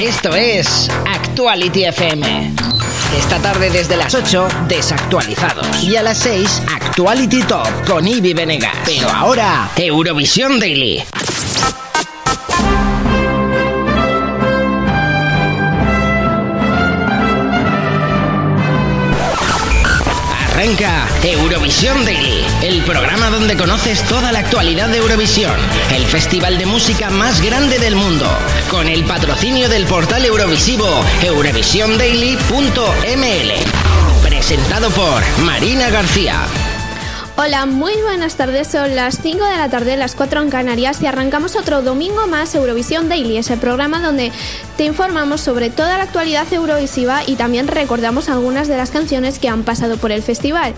Esto es Actuality FM. Esta tarde desde las 8, desactualizados. Y a las 6, Actuality Top con Ivy Venegas. Pero ahora, Eurovisión Daily. Arranca Eurovisión Daily, el programa donde conoces toda la actualidad de Eurovisión, el festival de música más grande del mundo, con el patrocinio del portal Eurovisivo eurovisiondaily.ml. Presentado por Marina García. Hola, muy buenas tardes. Son las 5 de la tarde, las 4 en Canarias y arrancamos otro domingo más Eurovisión Daily, ese programa donde te informamos sobre toda la actualidad eurovisiva y también recordamos algunas de las canciones que han pasado por el festival.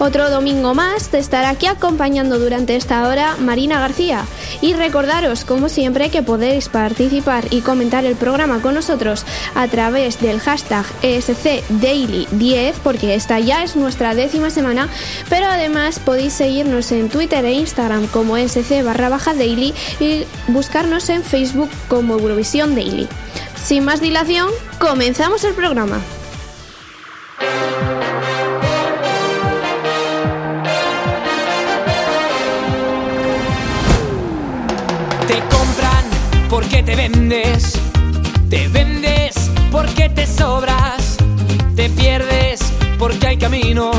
Otro domingo más te estará aquí acompañando durante esta hora Marina García. Y recordaros, como siempre, que podéis participar y comentar el programa con nosotros a través del hashtag ESCDaily10, porque esta ya es nuestra décima semana, pero además podéis seguirnos en Twitter e Instagram como sc barra baja daily y buscarnos en Facebook como Eurovisión Daily. Sin más dilación, comenzamos el programa. Te compran porque te vendes, te vendes porque te sobras, te pierdes porque hay camino.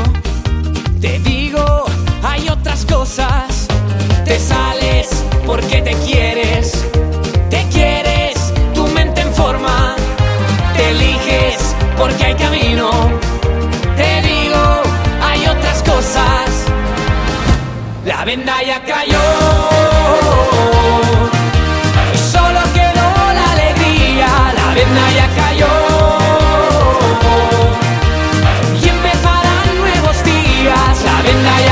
Te digo, otras cosas. Te sales porque te quieres. Te quieres, tu mente en forma. Te eliges porque hay camino. Te digo, hay otras cosas. La venda ya cayó. Venda ya cayó. Y empezarán nuevos días. La venda ya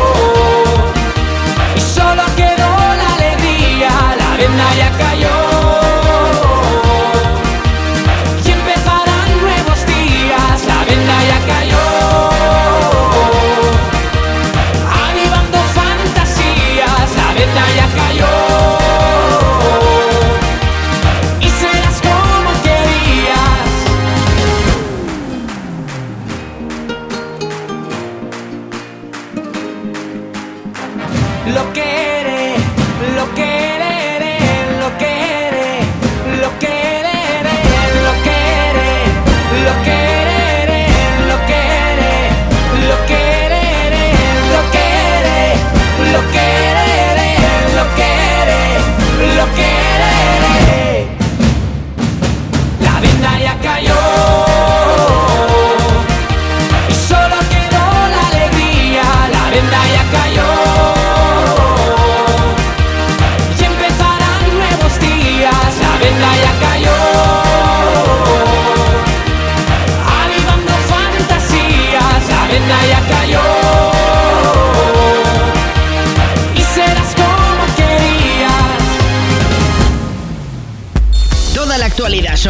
and I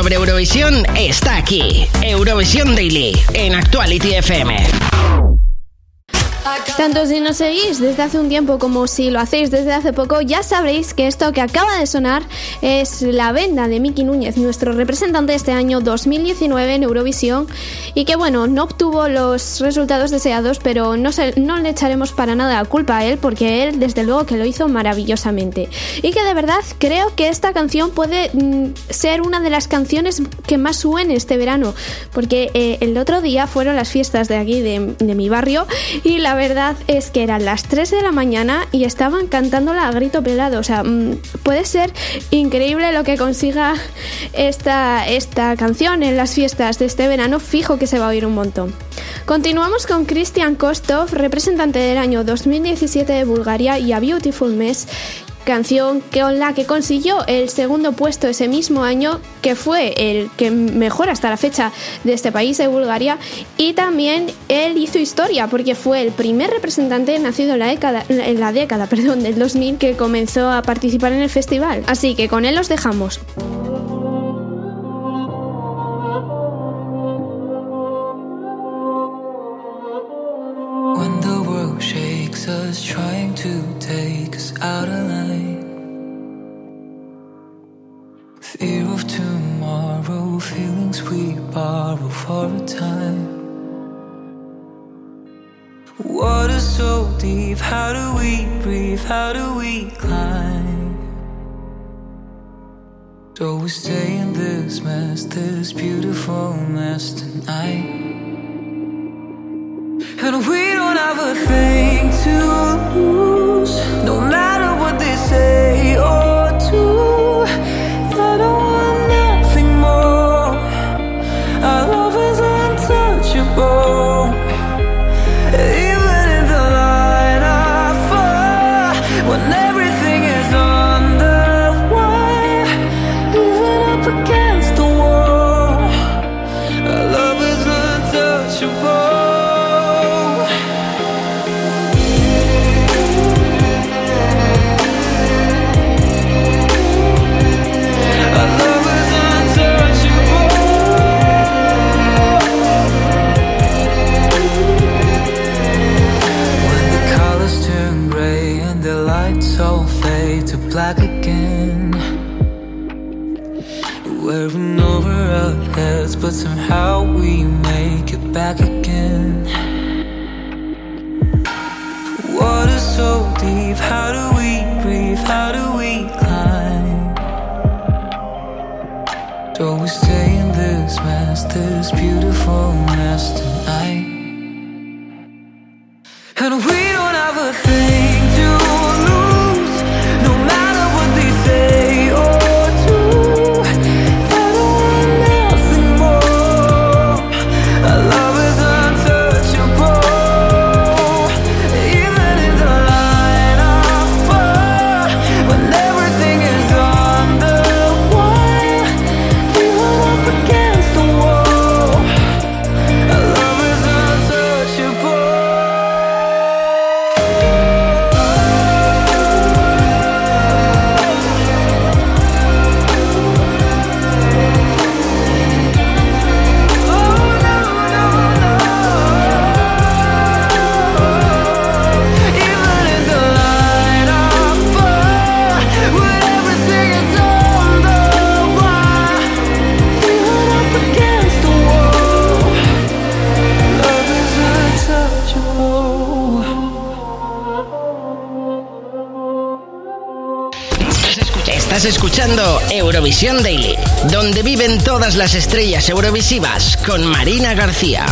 sobre Eurovisión está aquí. Eurovisión Daily en Actuality FM. Tanto si nos seguís desde hace un tiempo como si lo hacéis desde hace poco, ya sabréis que esto que acaba de sonar es La Venda de Miki Núñez, nuestro representante este año 2019 en Eurovisión, y que bueno, no obtuvo los resultados deseados, pero no, no le echaremos para nada la culpa a él, porque él desde luego que lo hizo maravillosamente. Y que de verdad creo que esta canción puede mm, ser una de las canciones que más suene este verano, porque eh, el otro día fueron las fiestas de aquí, de, de mi barrio, y la la verdad es que eran las 3 de la mañana y estaban cantándola a grito pelado. O sea, mm, puede ser increíble lo que consiga esta, esta canción en las fiestas de este verano. Fijo que se va a oír un montón. Continuamos con Christian Kostov, representante del año 2017 de Bulgaria y A Beautiful Mess, canción con la que consiguió el segundo puesto ese mismo año, que fue el que mejor hasta la fecha de este país, de Bulgaria, y también él hizo historia porque fue el primer representante nacido en la década, en la década perdón, del 2000 que comenzó a participar en el festival. Así que con él los dejamos. How do we breathe? How do we climb? Do we stay in this mess, this beautiful mess tonight? And we don't have a thing this beautiful Eurovisión Daily, donde viven todas las estrellas eurovisivas con Marina García.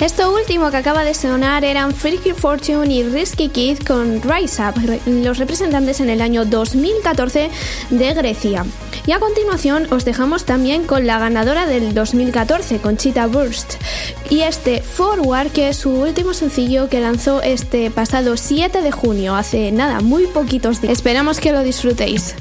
Esto último que acaba de sonar eran Freaky Fortune y Risky Kid con Rise Up, los representantes en el año 2014 de Grecia. Y a continuación os dejamos también con la ganadora del 2014, Conchita Burst, y este Forward, que es su último sencillo que lanzó este pasado 7 de junio, hace nada, muy poquitos días. Esperamos que lo disfrutéis.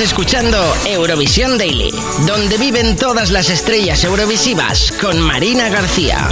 Escuchando Eurovisión Daily, donde viven todas las estrellas eurovisivas con Marina García.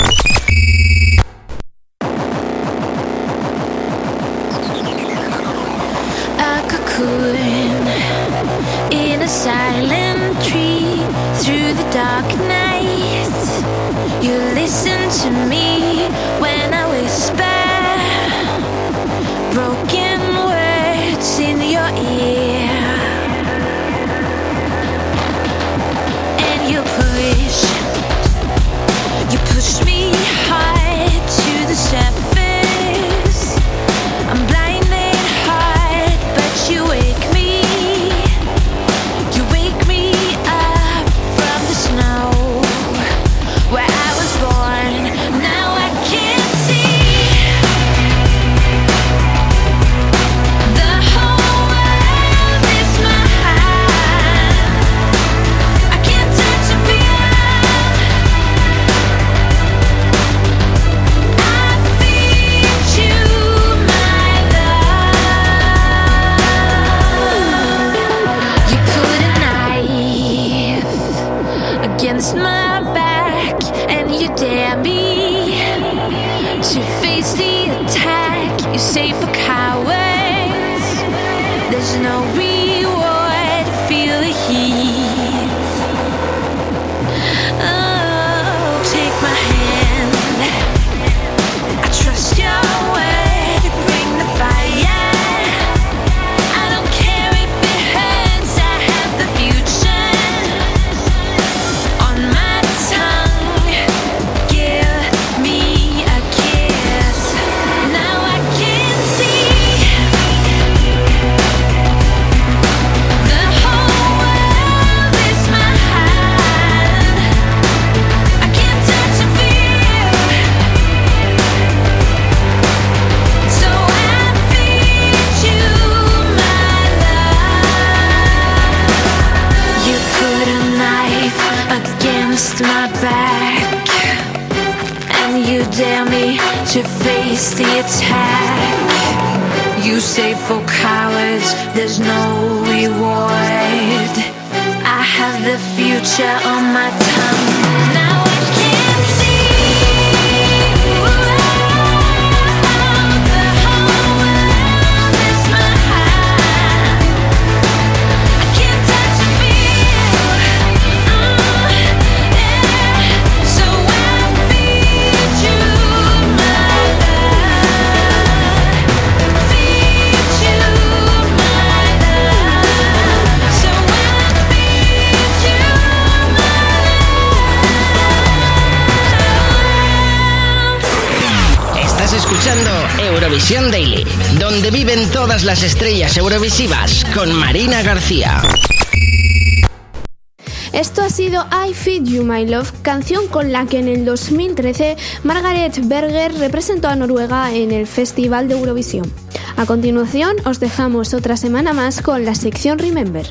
face the attack, you say for cowards. There's no reason. Face the attack. You say for cowards, there's no reward. I have the future on my Eurovisión Daily, donde viven todas las estrellas eurovisivas con Marina García. Esto ha sido I Feed You My Love, canción con la que en el 2013 Margaret Berger representó a Noruega en el Festival de Eurovisión. A continuación os dejamos otra semana más con la sección Remember.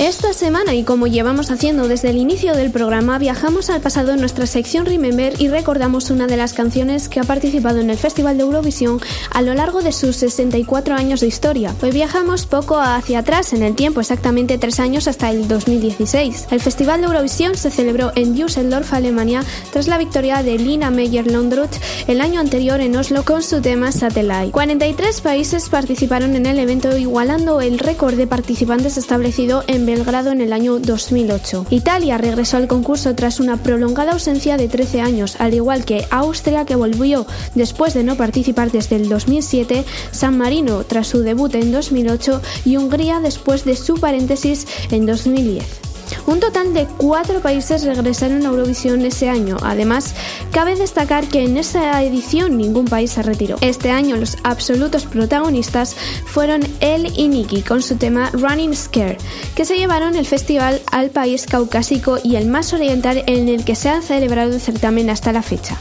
Esta semana, y como llevamos haciendo desde el inicio del programa, viajamos al pasado en nuestra sección Remember y recordamos una de las canciones que ha participado en el Festival de Eurovisión a lo largo de sus 64 años de historia. Hoy viajamos poco hacia atrás en el tiempo, exactamente tres años hasta el 2016. El Festival de Eurovisión se celebró en Düsseldorf, Alemania, tras la victoria de Lina Meyer-Landrut el año anterior en Oslo con su tema Satellite. 43 países participaron en el evento, igualando el récord de participantes establecido en Belgrado en el año 2008. Italia regresó al concurso tras una prolongada ausencia de 13 años, al igual que Austria que volvió después de no participar desde el 2007, San Marino tras su debut en 2008 y Hungría después de su paréntesis en 2010. Un total de cuatro países regresaron a Eurovisión ese año. Además, cabe destacar que en esa edición ningún país se retiró. Este año los absolutos protagonistas fueron él y Nicky con su tema Running Scare, que se llevaron el festival al país caucásico y el más oriental en el que se ha celebrado el certamen hasta la fecha.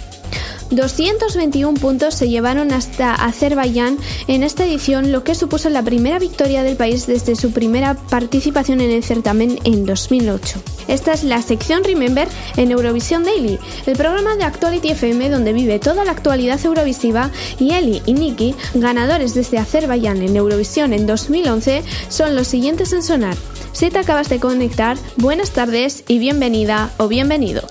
221 puntos se llevaron hasta Azerbaiyán en esta edición, lo que supuso la primera victoria del país desde su primera participación en el certamen en 2008. Esta es la sección Remember en Eurovisión Daily, el programa de Actuality FM donde vive toda la actualidad eurovisiva y Eli y Nikki, ganadores desde Azerbaiyán en Eurovisión en 2011, son los siguientes en sonar. Si te acabas de conectar, buenas tardes y bienvenida o bienvenido.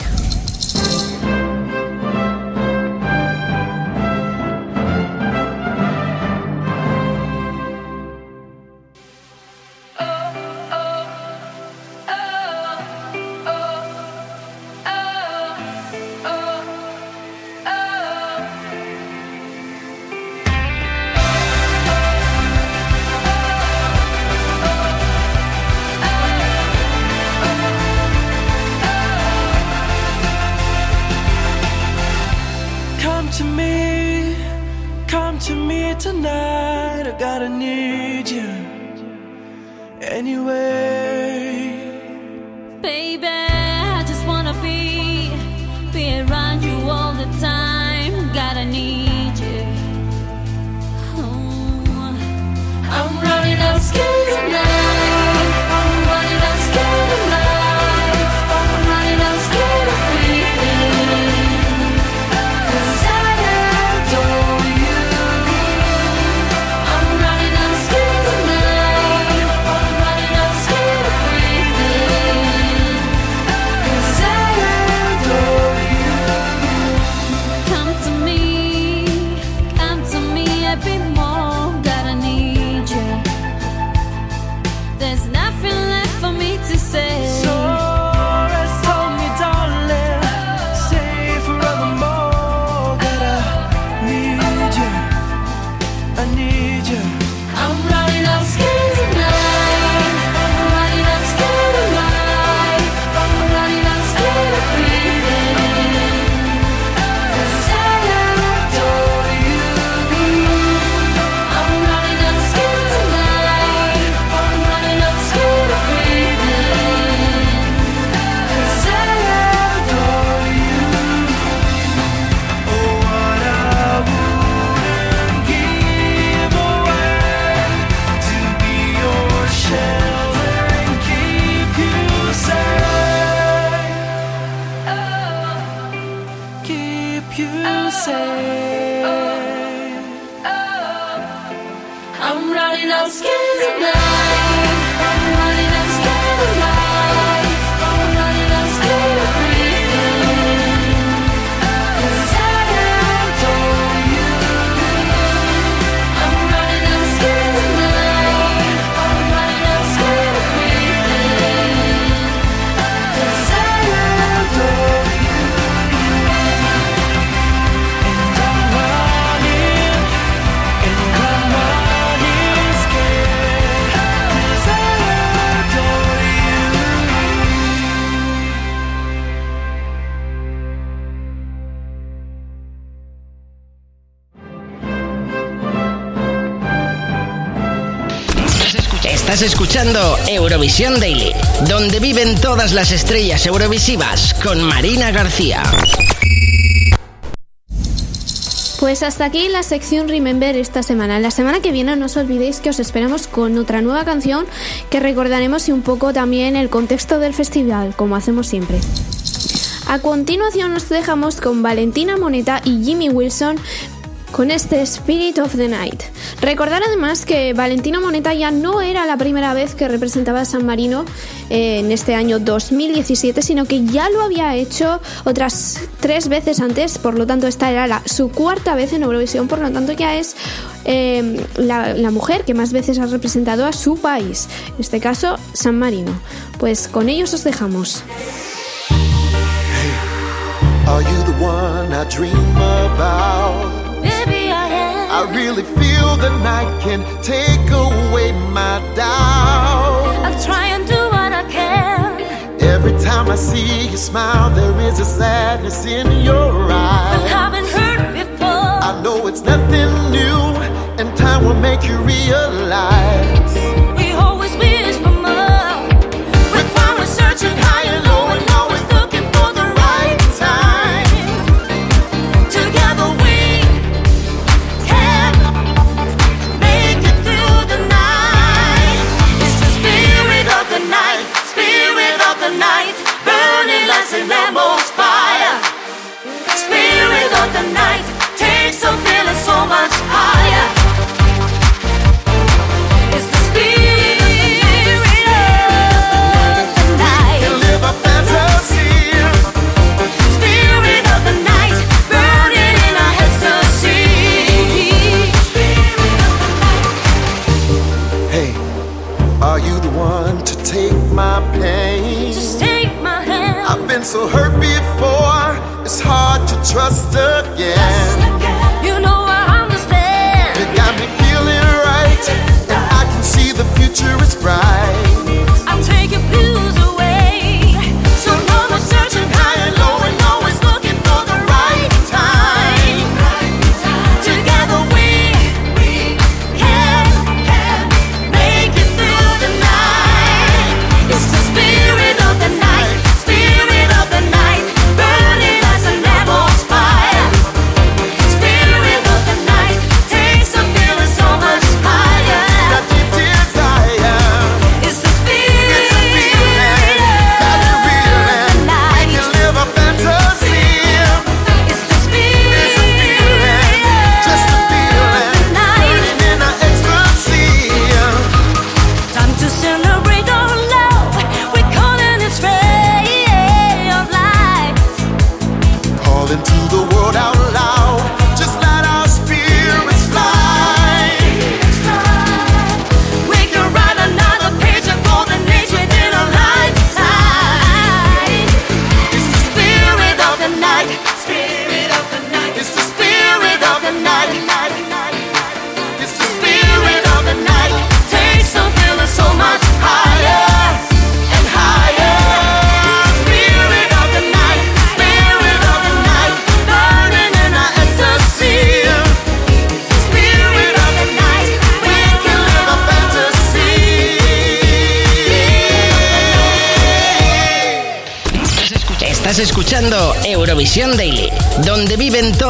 escuchando Eurovisión Daily, donde viven todas las estrellas eurovisivas con Marina García. Pues hasta aquí la sección Remember esta semana. La semana que viene no os olvidéis que os esperamos con otra nueva canción que recordaremos y un poco también el contexto del festival, como hacemos siempre. A continuación nos dejamos con Valentina Moneta y Jimmy Wilson con este Spirit of the Night. Recordar además que Valentino Moneta ya no era la primera vez que representaba a San Marino eh, en este año 2017, sino que ya lo había hecho otras tres veces antes, por lo tanto esta era su cuarta vez en Eurovisión, por lo tanto ya es eh, la, mujer que más veces ha representado a su país, en este caso San Marino. Pues con ellos os dejamos. the night can take away my doubt. i try and do what I can. Every time I see you smile, there is a sadness in your eyes. I've been hurt before. I know it's nothing new, and time will make you realize.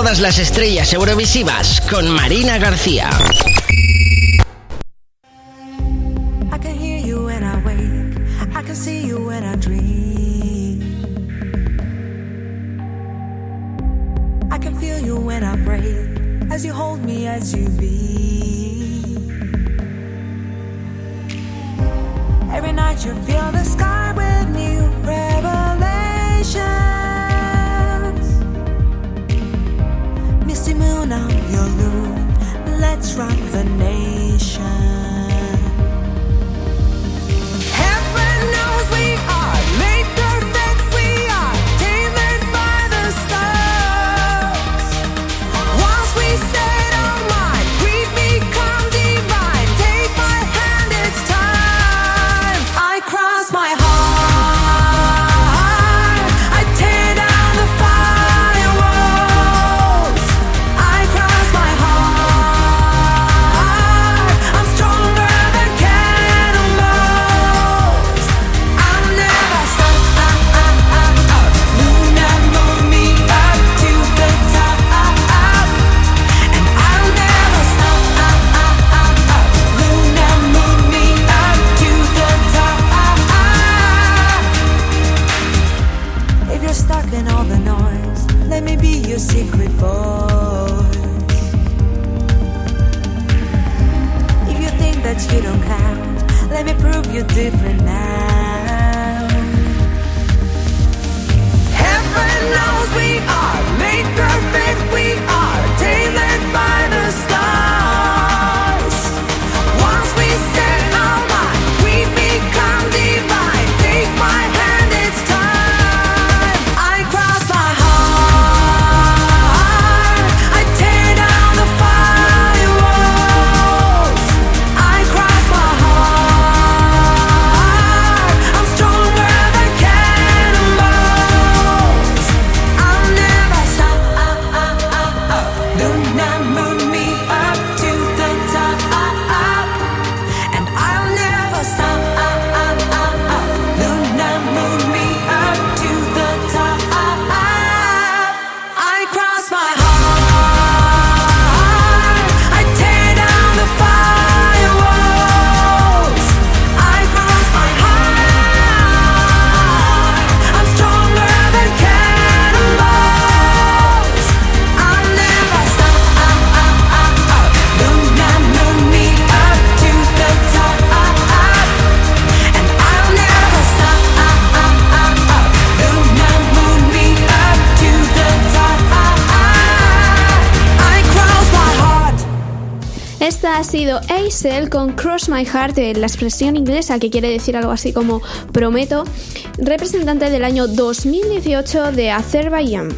todas las estrellas eurovisivas con Marina García. sido Aisel con Cross My Heart, la expresión inglesa que quiere decir algo así como prometo, representante del año 2018 de Azerbaiyán.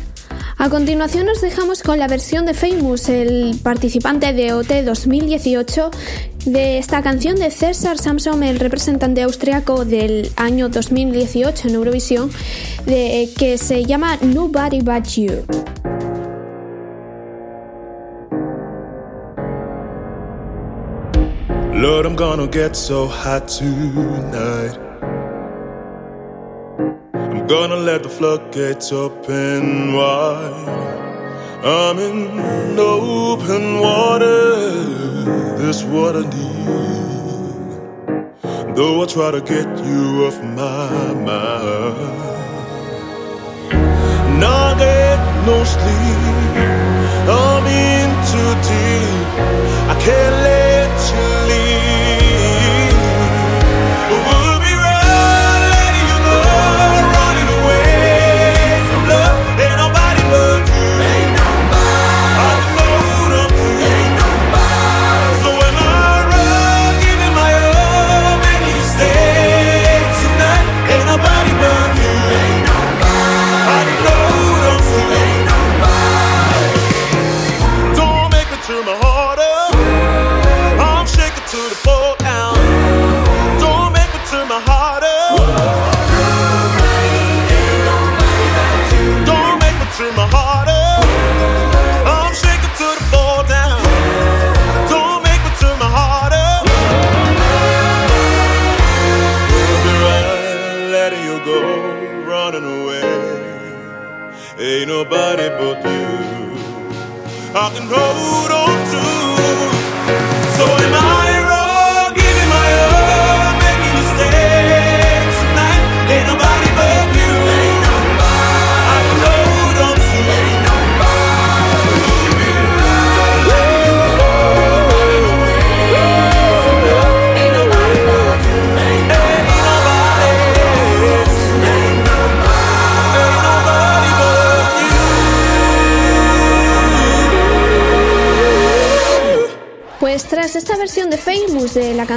A continuación nos dejamos con la versión de Famous, el participante de OT 2018, de esta canción de César Samson, el representante austriaco del año 2018 en Eurovisión, de, que se llama Nobody But You. Lord, I'm gonna get so hot tonight. I'm gonna let the floodgates open wide. I'm in open water, this water need. Though I try to get you off my mind, and get no sleep. I'm in too deep. I can't let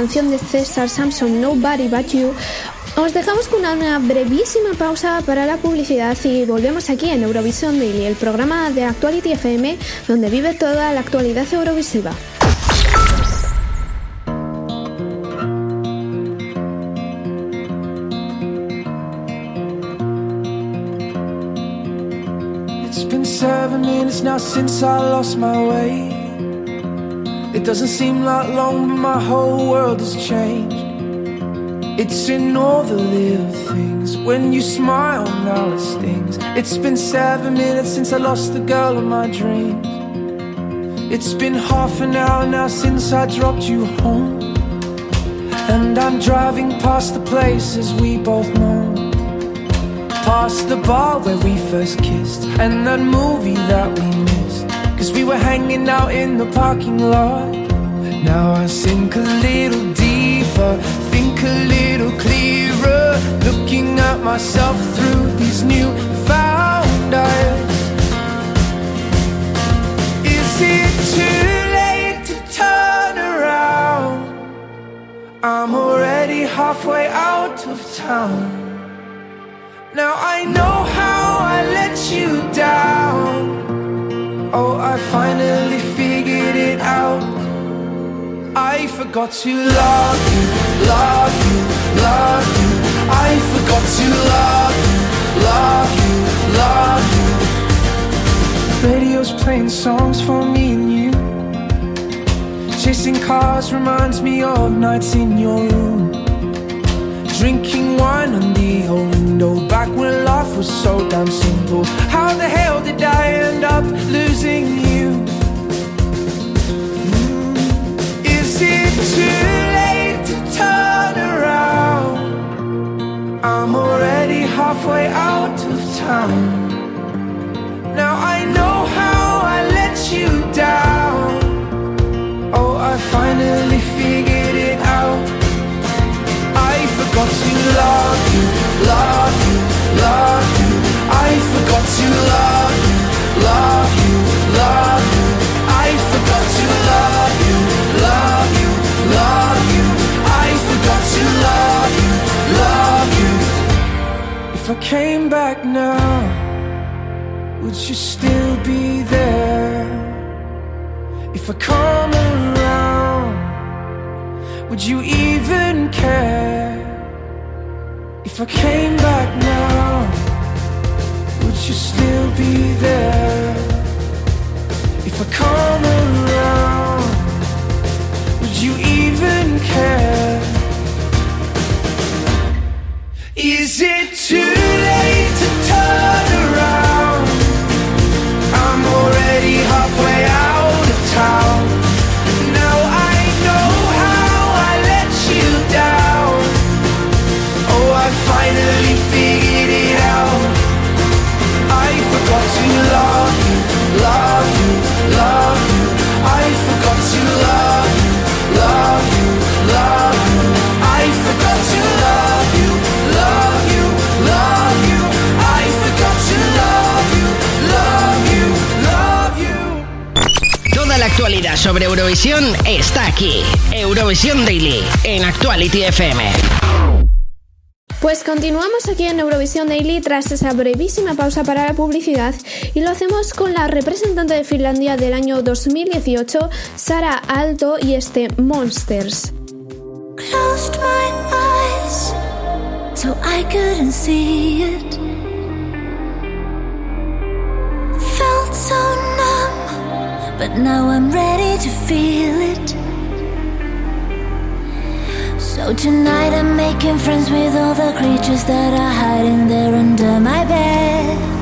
canción de César Samson Nobody But You, os dejamos con una brevísima pausa para la publicidad y volvemos aquí en Eurovisión Daily, el programa de Actuality FM donde vive toda la actualidad eurovisiva. It's been seven minutes now since I lost my way. It doesn't seem like long, but my whole world has changed. It's in all the little things. When you smile, now it stings. It's been seven minutes since I lost the girl of my dreams. It's been half an hour now since I dropped you home. And I'm driving past the places we both know. Past the bar where we first kissed And that movie that we missed Cause we were hanging out in the parking lot Now I sink a little deeper Think a little clearer Looking at myself through these new found eyes Is it too late to turn around? I'm already halfway out of town now I know how I let you down. Oh, I finally figured it out. I forgot to love you, love you, love you. I forgot to love you, love you, love you. Radio's playing songs for me and you. Chasing cars reminds me of nights in your room. Drinking wine on the old window Back when life was so damn simple How the hell did I end up losing you? Mm, Is it too late to turn around? I'm already halfway out of town Now I know how I let you down Oh, I finally to love you, love you, love you. I forgot to love you, love you, love you. I forgot to love you, love you, love you. I forgot to love you, love you. If I came back now, would you still be there? If I come around, would you even care? If I came back now, would you still be there? If I come around, would you even care? Is it too sobre Eurovisión está aquí. Eurovisión Daily en Actuality FM. Pues continuamos aquí en Eurovisión Daily tras esa brevísima pausa para la publicidad y lo hacemos con la representante de Finlandia del año 2018, Sara Alto y este Monsters. Closed my eyes so I couldn't see it. Felt so numb, but now I'm ready to feel it. So tonight I'm making friends with all the creatures that are hiding there under my bed.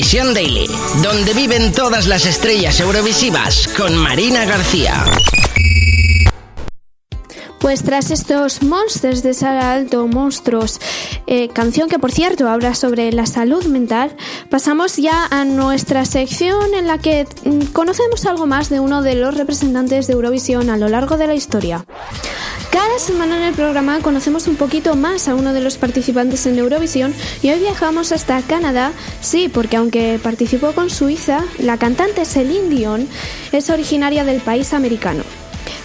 Eurovisión Daily, donde viven todas las estrellas eurovisivas con Marina García. Pues tras estos monsters de Sara Alto, monstruos, eh, canción que por cierto habla sobre la salud mental, pasamos ya a nuestra sección en la que mm, conocemos algo más de uno de los representantes de Eurovisión a lo largo de la historia. Cada semana en el programa conocemos un poquito más a uno de los participantes en Eurovisión y hoy viajamos hasta Canadá, sí, porque aunque participó con Suiza, la cantante Celine Dion es originaria del país americano.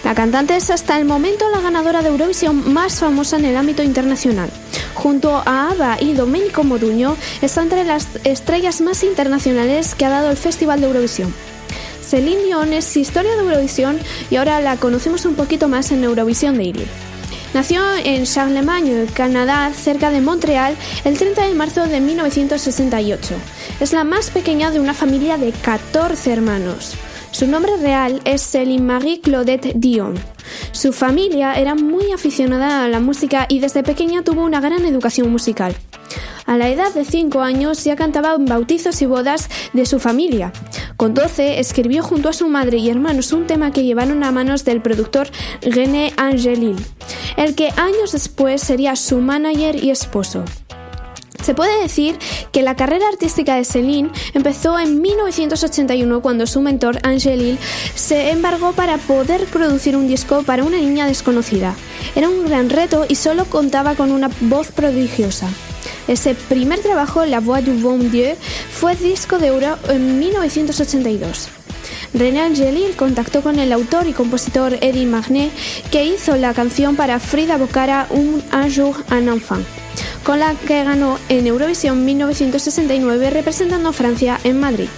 La cantante es hasta el momento la ganadora de Eurovisión más famosa en el ámbito internacional. Junto a ABBA y Domenico Modugno, está entre las estrellas más internacionales que ha dado el Festival de Eurovisión. Celine Dion es historia de Eurovisión y ahora la conocemos un poquito más en Eurovisión Daily. Nació en Charlemagne, Canadá, cerca de Montreal, el 30 de marzo de 1968. Es la más pequeña de una familia de 14 hermanos. Su nombre real es Céline Marie Claudette Dion. Su familia era muy aficionada a la música y desde pequeña tuvo una gran educación musical. A la edad de 5 años ya cantaba en bautizos y bodas de su familia. Con 12 escribió junto a su madre y hermanos un tema que llevaron a manos del productor René Angelil, el que años después sería su manager y esposo. Se puede decir que la carrera artística de Celine empezó en 1981 cuando su mentor Angelil se embargó para poder producir un disco para una niña desconocida. Era un gran reto y solo contaba con una voz prodigiosa. Ese primer trabajo, La Voix du Bon Dieu, fue disco de oro en 1982. René Angelil contactó con el autor y compositor Eddie Magnet, que hizo la canción para Frida Bocara Un, jour un enfant, con la que ganó en Eurovisión 1969 representando a Francia en Madrid.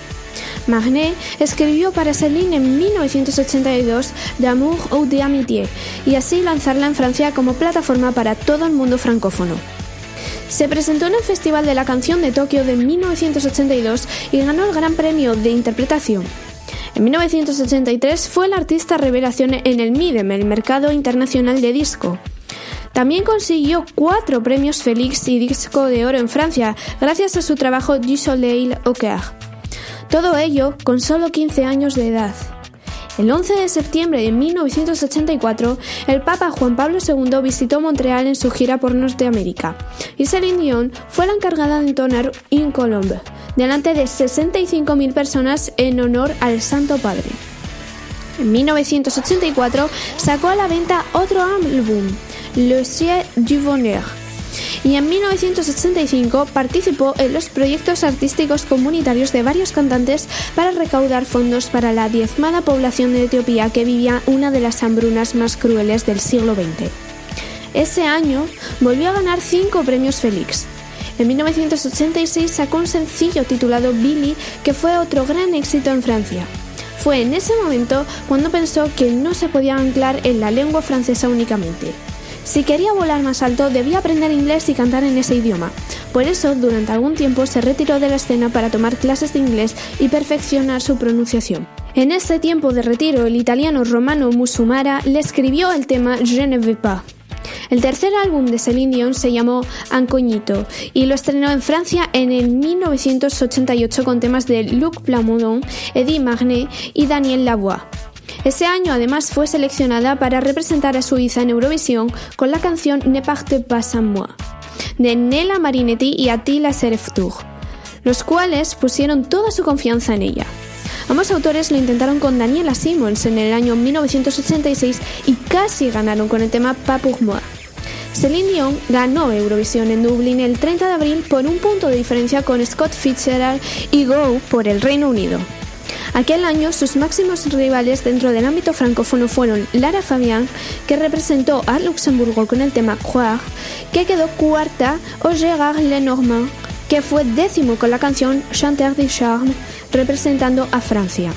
Magnet escribió para Céline en 1982 D'amour ou d'amitié y así lanzarla en Francia como plataforma para todo el mundo francófono. Se presentó en el Festival de la Canción de Tokio de 1982 y ganó el Gran Premio de Interpretación. En 1983 fue la artista revelación en el MIDEM, el Mercado Internacional de Disco. También consiguió cuatro premios Félix y disco de oro en Francia, gracias a su trabajo Du Soleil au Coeur. Todo ello con solo 15 años de edad. El 11 de septiembre de 1984, el Papa Juan Pablo II visitó Montreal en su gira por Norteamérica y Celine Dion fue la encargada de entonar Un Colombe delante de 65.000 personas en honor al Santo Padre. En 1984 sacó a la venta otro álbum, Le Ciel du Bonheur, y en 1985 participó en los proyectos artísticos comunitarios de varios cantantes para recaudar fondos para la diezmada población de Etiopía que vivía una de las hambrunas más crueles del siglo XX. Ese año volvió a ganar cinco premios Félix. En 1986 sacó un sencillo titulado Billy que fue otro gran éxito en Francia. Fue en ese momento cuando pensó que no se podía anclar en la lengua francesa únicamente. Si quería volar más alto, debía aprender inglés y cantar en ese idioma. Por eso, durante algún tiempo se retiró de la escena para tomar clases de inglés y perfeccionar su pronunciación. En ese tiempo de retiro, el italiano Romano Musumara le escribió el tema Je ne veux pas. El tercer álbum de Celine Dion se llamó Ancoñito y lo estrenó en Francia en el 1988 con temas de Luc Plamondon, Eddie Magnet y Daniel Lavoie. Ese año además fue seleccionada para representar a Suiza en Eurovisión con la canción Ne parte pas sans moi de Nella Marinetti y Attila Sereftour, los cuales pusieron toda su confianza en ella. Ambos autores lo intentaron con Daniela Simons en el año 1986 y casi ganaron con el tema Pas pour moi. Celine Dion ganó Eurovisión en Dublín el 30 de abril por un punto de diferencia con Scott Fitzgerald y Go por el Reino Unido. Aquel año sus máximos rivales dentro del ámbito francófono fueron Lara Fabian, que representó a Luxemburgo con el tema Croire, que quedó cuarta, o Gérard Lenormand, que fue décimo con la canción Chanteur du Charme, representando a Francia.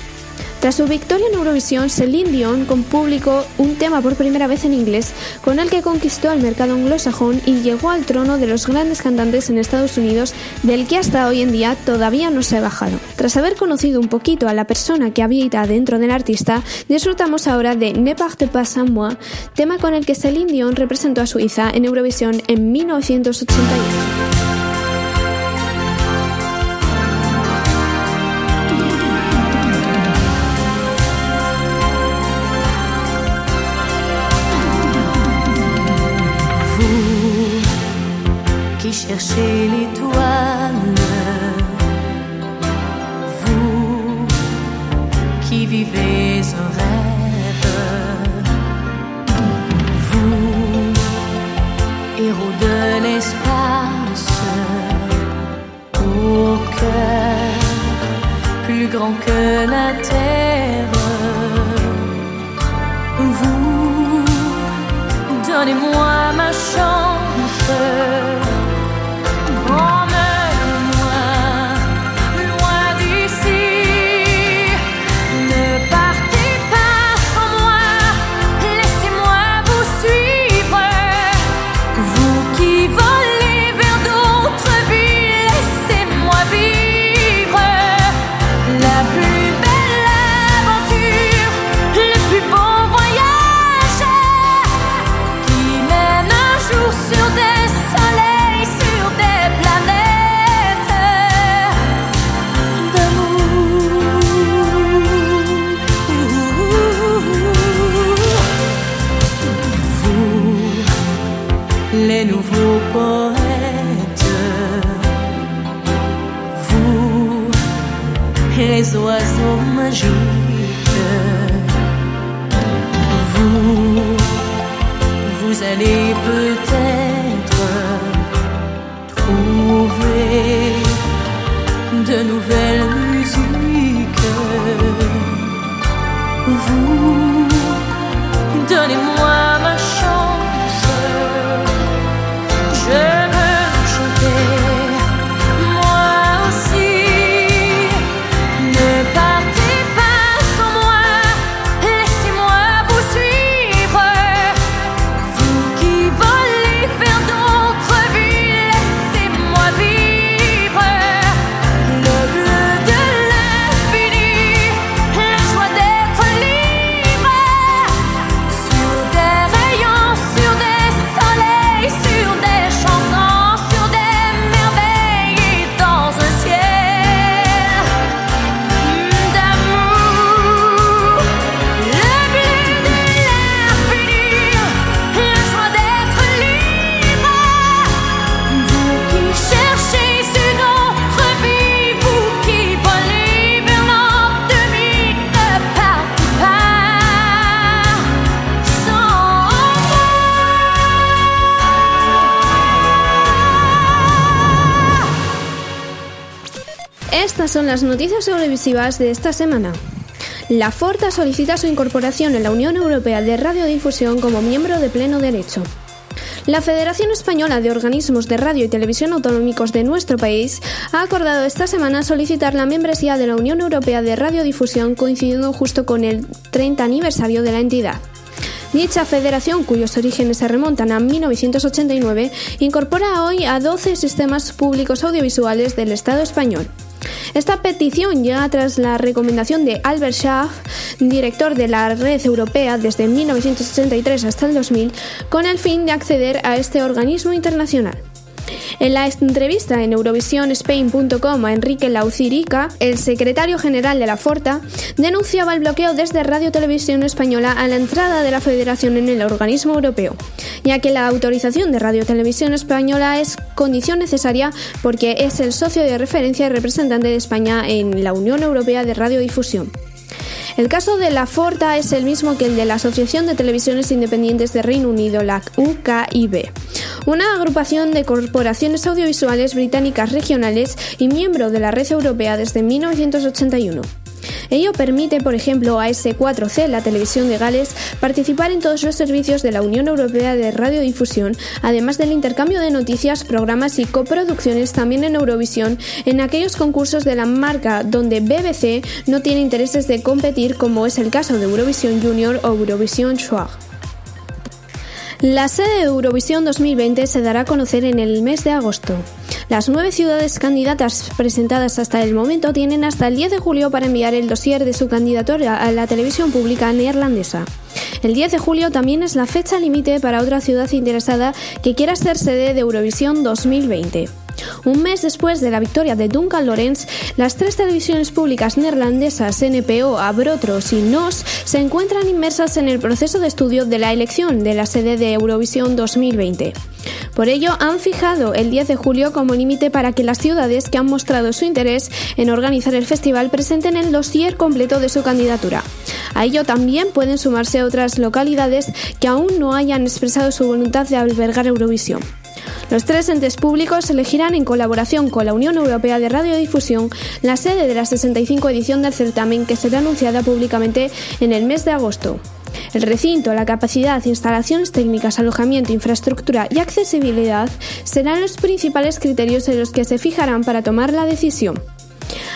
Tras su victoria en Eurovisión, Celine Dion publicó un tema por primera vez en inglés, con el que conquistó el mercado anglosajón y llegó al trono de los grandes cantantes en Estados Unidos, del que hasta hoy en día todavía no se ha bajado. Tras haber conocido un poquito a la persona que habita dentro del artista, disfrutamos ahora de Ne parte pas sans moi, tema con el que Celine Dion representó a Suiza en Eurovisión en 1988. Chercher l'étoile. Vous qui vivez un rêve, vous, héros de l'espace, au cœur plus grand que la terre. pardonnez-moi. Son las noticias televisivas de esta semana. La Forta solicita su incorporación en la Unión Europea de Radiodifusión como miembro de pleno derecho. La Federación Española de Organismos de Radio y Televisión Autonómicos de nuestro país ha acordado esta semana solicitar la membresía de la Unión Europea de Radiodifusión coincidiendo justo con el 30 aniversario de la entidad. Dicha federación, cuyos orígenes se remontan a 1989, incorpora hoy a 12 sistemas públicos audiovisuales del Estado español. Esta petición llega tras la recomendación de Albert Schaff, director de la red europea desde 1983 hasta el 2000, con el fin de acceder a este organismo internacional. En la entrevista en EurovisionSpain.com a Enrique Laucirica, el secretario general de la Forta, denunciaba el bloqueo desde Radio Televisión Española a la entrada de la Federación en el organismo europeo, ya que la autorización de Radio Televisión Española es condición necesaria porque es el socio de referencia y representante de España en la Unión Europea de Radiodifusión. El caso de la Forta es el mismo que el de la Asociación de Televisiones Independientes de Reino Unido, la UKIB, una agrupación de corporaciones audiovisuales británicas regionales y miembro de la red europea desde 1981. Ello permite, por ejemplo, a S4C, la televisión de Gales, participar en todos los servicios de la Unión Europea de Radiodifusión, además del intercambio de noticias, programas y coproducciones también en Eurovisión, en aquellos concursos de la marca donde BBC no tiene intereses de competir, como es el caso de Eurovisión Junior o Eurovisión Schwag. La sede de Eurovisión 2020 se dará a conocer en el mes de agosto. Las nueve ciudades candidatas presentadas hasta el momento tienen hasta el 10 de julio para enviar el dossier de su candidatura a la televisión pública neerlandesa. El 10 de julio también es la fecha límite para otra ciudad interesada que quiera ser sede de Eurovisión 2020. Un mes después de la victoria de Duncan Lawrence, las tres televisiones públicas neerlandesas NPO, Abrotros y NOS se encuentran inmersas en el proceso de estudio de la elección de la sede de Eurovisión 2020. Por ello, han fijado el 10 de julio como límite para que las ciudades que han mostrado su interés en organizar el festival presenten el dossier completo de su candidatura. A ello también pueden sumarse otras localidades que aún no hayan expresado su voluntad de albergar Eurovisión. Los tres entes públicos elegirán en colaboración con la Unión Europea de Radiodifusión la sede de la 65 edición del certamen que será anunciada públicamente en el mes de agosto. El recinto, la capacidad, instalaciones técnicas, alojamiento, infraestructura y accesibilidad serán los principales criterios en los que se fijarán para tomar la decisión.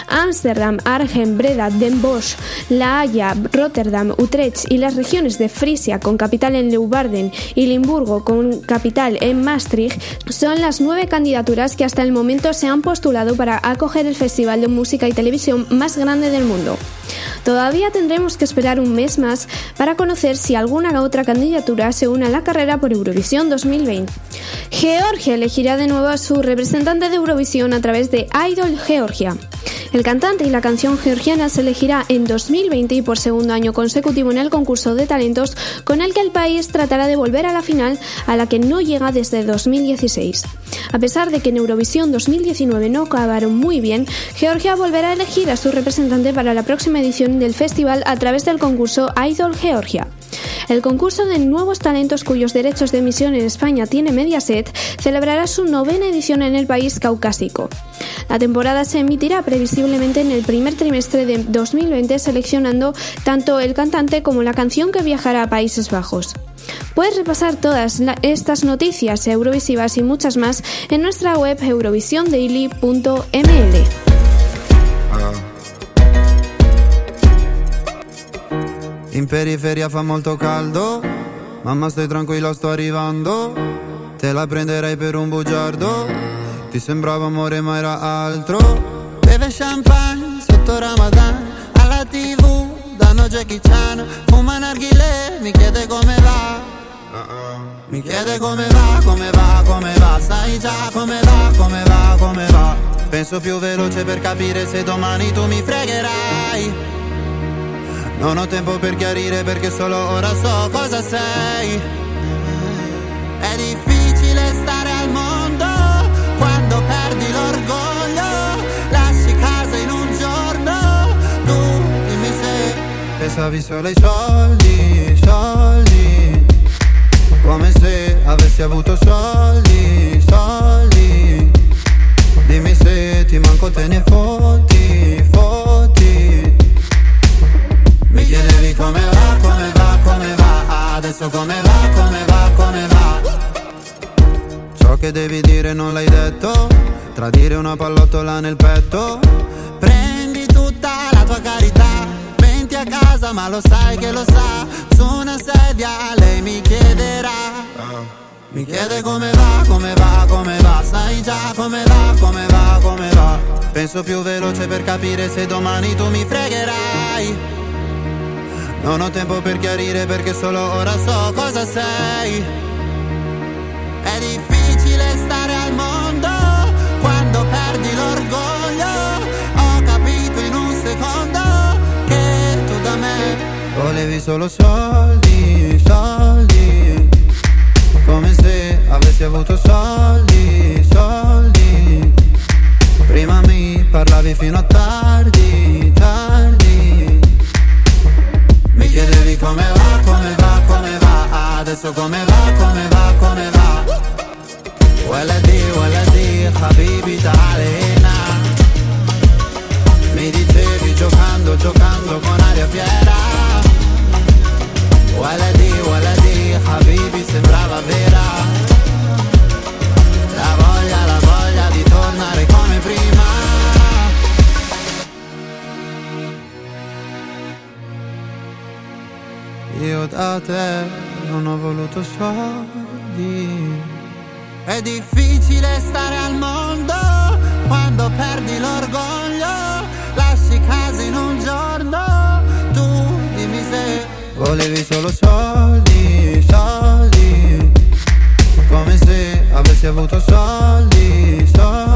Ámsterdam, Arnhem, Breda, Den Bosch, La Haya, Rotterdam, Utrecht y las regiones de Frisia con capital en Leeuwarden y Limburgo con capital en Maastricht son las nueve candidaturas que hasta el momento se han postulado para acoger el festival de música y televisión más grande del mundo. Todavía tendremos que esperar un mes más para conocer si alguna otra candidatura se une a la carrera por Eurovisión 2020. Georgia elegirá de nuevo a su representante de Eurovisión a través de Idol Georgia. El cantante y la canción georgiana se elegirá en 2020 y por segundo año consecutivo en el concurso de talentos con el que el país tratará de volver a la final a la que no llega desde 2016. A pesar de que en Eurovisión 2019 no acabaron muy bien, Georgia volverá a elegir a su representante para la próxima edición del festival a través del concurso Idol Georgia. El concurso de nuevos talentos cuyos derechos de emisión en España tiene Mediaset celebrará su novena edición en el país caucásico. La temporada se emitirá previsiblemente en el primer trimestre de 2020 seleccionando tanto el cantante como la canción que viajará a Países Bajos. Puedes repasar todas estas noticias eurovisivas y muchas más en nuestra web eurovisiondaily.ml. In periferia fa molto caldo, mamma stai tranquilla sto arrivando, te la prenderei per un bugiardo, ti sembrava amore ma era altro. Beve champagne sotto Ramadan, alla tv danno Jackie Chan, fuma narghile, mi chiede come va. Mi chiede come va, come va, come va, sai già come va, come va, come va. Penso più veloce per capire se domani tu mi fregherai. Non ho tempo per chiarire perché solo ora so cosa sei. È difficile stare al mondo quando perdi l'orgoglio. Lasci casa in un giorno. Tu dimmi se pensavi solo ai soldi, soldi. Come se avessi avuto soldi, soldi. Dimmi se ti manco te ne fotti, come va, come va, come va? Adesso come va, come va, come va? Ciò che devi dire non l'hai detto. Tradire una pallottola nel petto. Prendi tutta la tua carità. Menti a casa ma lo sai che lo sa. Su una sedia lei mi chiederà. Mi chiede come va, come va, come va. Sai già come va, come va, come va. Penso più veloce per capire se domani tu mi fregherai non ho tempo per chiarire perché solo ora so cosa sei. È difficile stare al mondo quando perdi l'orgoglio. Ho capito in un secondo che tu da me volevi solo soldi, soldi. Come se avessi avuto soldi, soldi. Prima mi parlavi fino a tardi, tardi. Chiedevi come va, come va, come va Adesso come va, come va, come va. Waladi, waladi, habibi ta'alena Mi dicevi giocando, giocando con aria fiera. Waladi, waladi, habibi sembrava vera da te non ho voluto soldi. È difficile stare al mondo quando perdi l'orgoglio. Lasci casa in un giorno. Tu dimmi se volevi solo soldi, soldi. Come se avessi avuto soldi, soldi.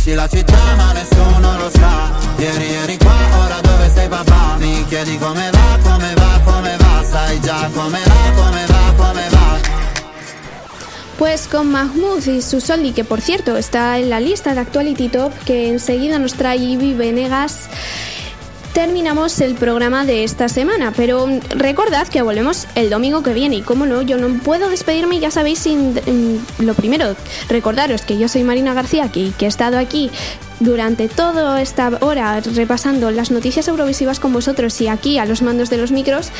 Lasci la città ma nessuno lo sa. Ieri eri qua, ora dove sei papà Mi chiedi come va, come va, come va Sai già come va, come va, come va. Pues con Mahmoud y su Soli, que por cierto está en la lista de Actuality Top, que enseguida nos trae Ivy Venegas. Terminamos el programa de esta semana, pero recordad que volvemos el domingo que viene y como no, yo no puedo despedirme, ya sabéis, sin mm, lo primero, recordaros que yo soy Marina García, que, que he estado aquí durante toda esta hora repasando las noticias eurovisivas con vosotros y aquí a los mandos de los micros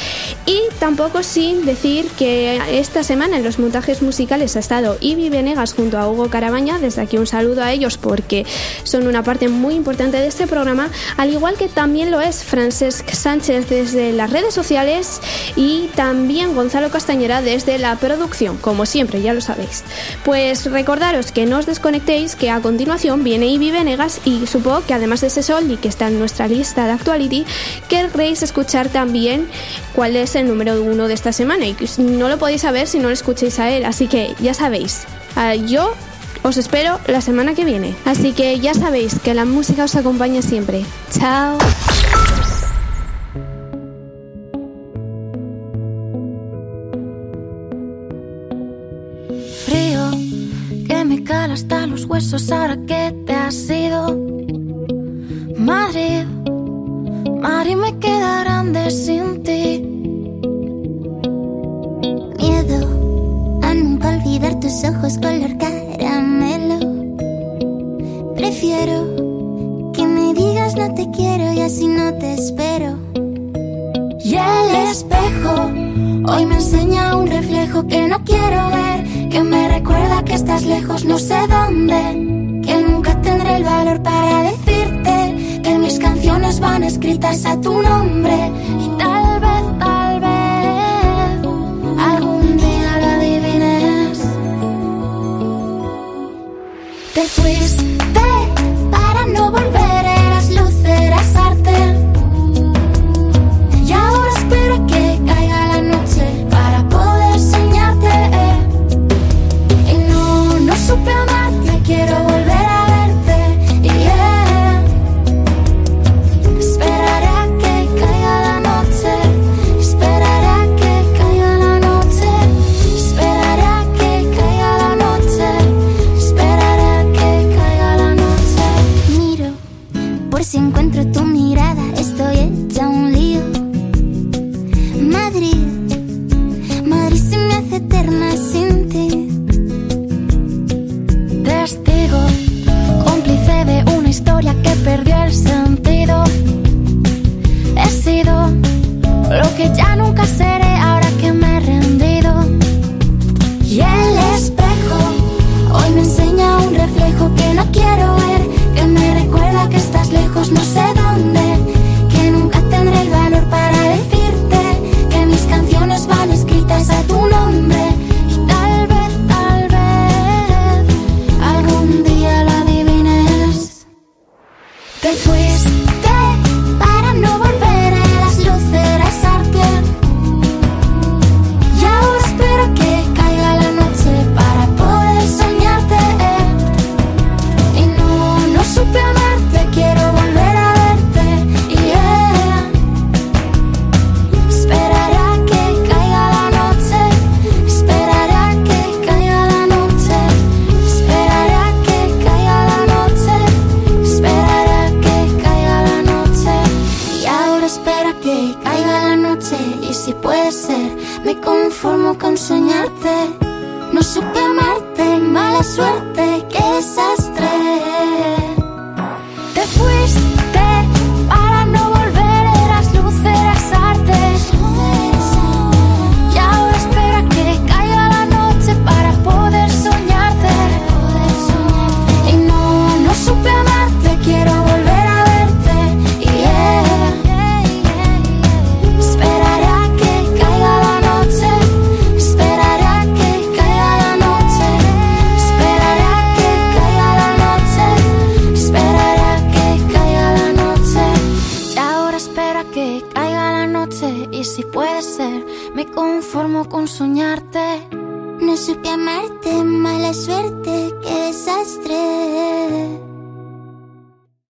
y tampoco sin decir que esta semana en los montajes musicales ha estado Ivy Venegas junto a Hugo Carabaña desde aquí un saludo a ellos porque son una parte muy importante de este programa al igual que también lo es Francesc Sánchez desde las redes sociales y también Gonzalo Castañera desde la producción como siempre ya lo sabéis. Pues recordaros que no os desconectéis que a continuación viene Ivy Venegas y supongo que además de ese sol y que está en nuestra lista de actuality, querréis escuchar también cuál es el número uno de esta semana y no lo podéis saber si no lo escuchéis a él, así que ya sabéis, ah, yo os espero la semana que viene, así que ya sabéis que la música os acompaña siempre. Chao. frío que me cala hasta los huesos ahora que has ido. Madrid, Madrid me queda grande sin ti. Miedo a nunca olvidar tus ojos color caramelo. Prefiero que me digas no te quiero y así no te espero. Y el espejo hoy me enseña un reflejo que no quiero ver, que me recuerda que estás lejos, no sé dónde, el valor para decirte que mis canciones van escritas a tu nombre y tal vez, tal vez algún día lo adivines. Te fuiste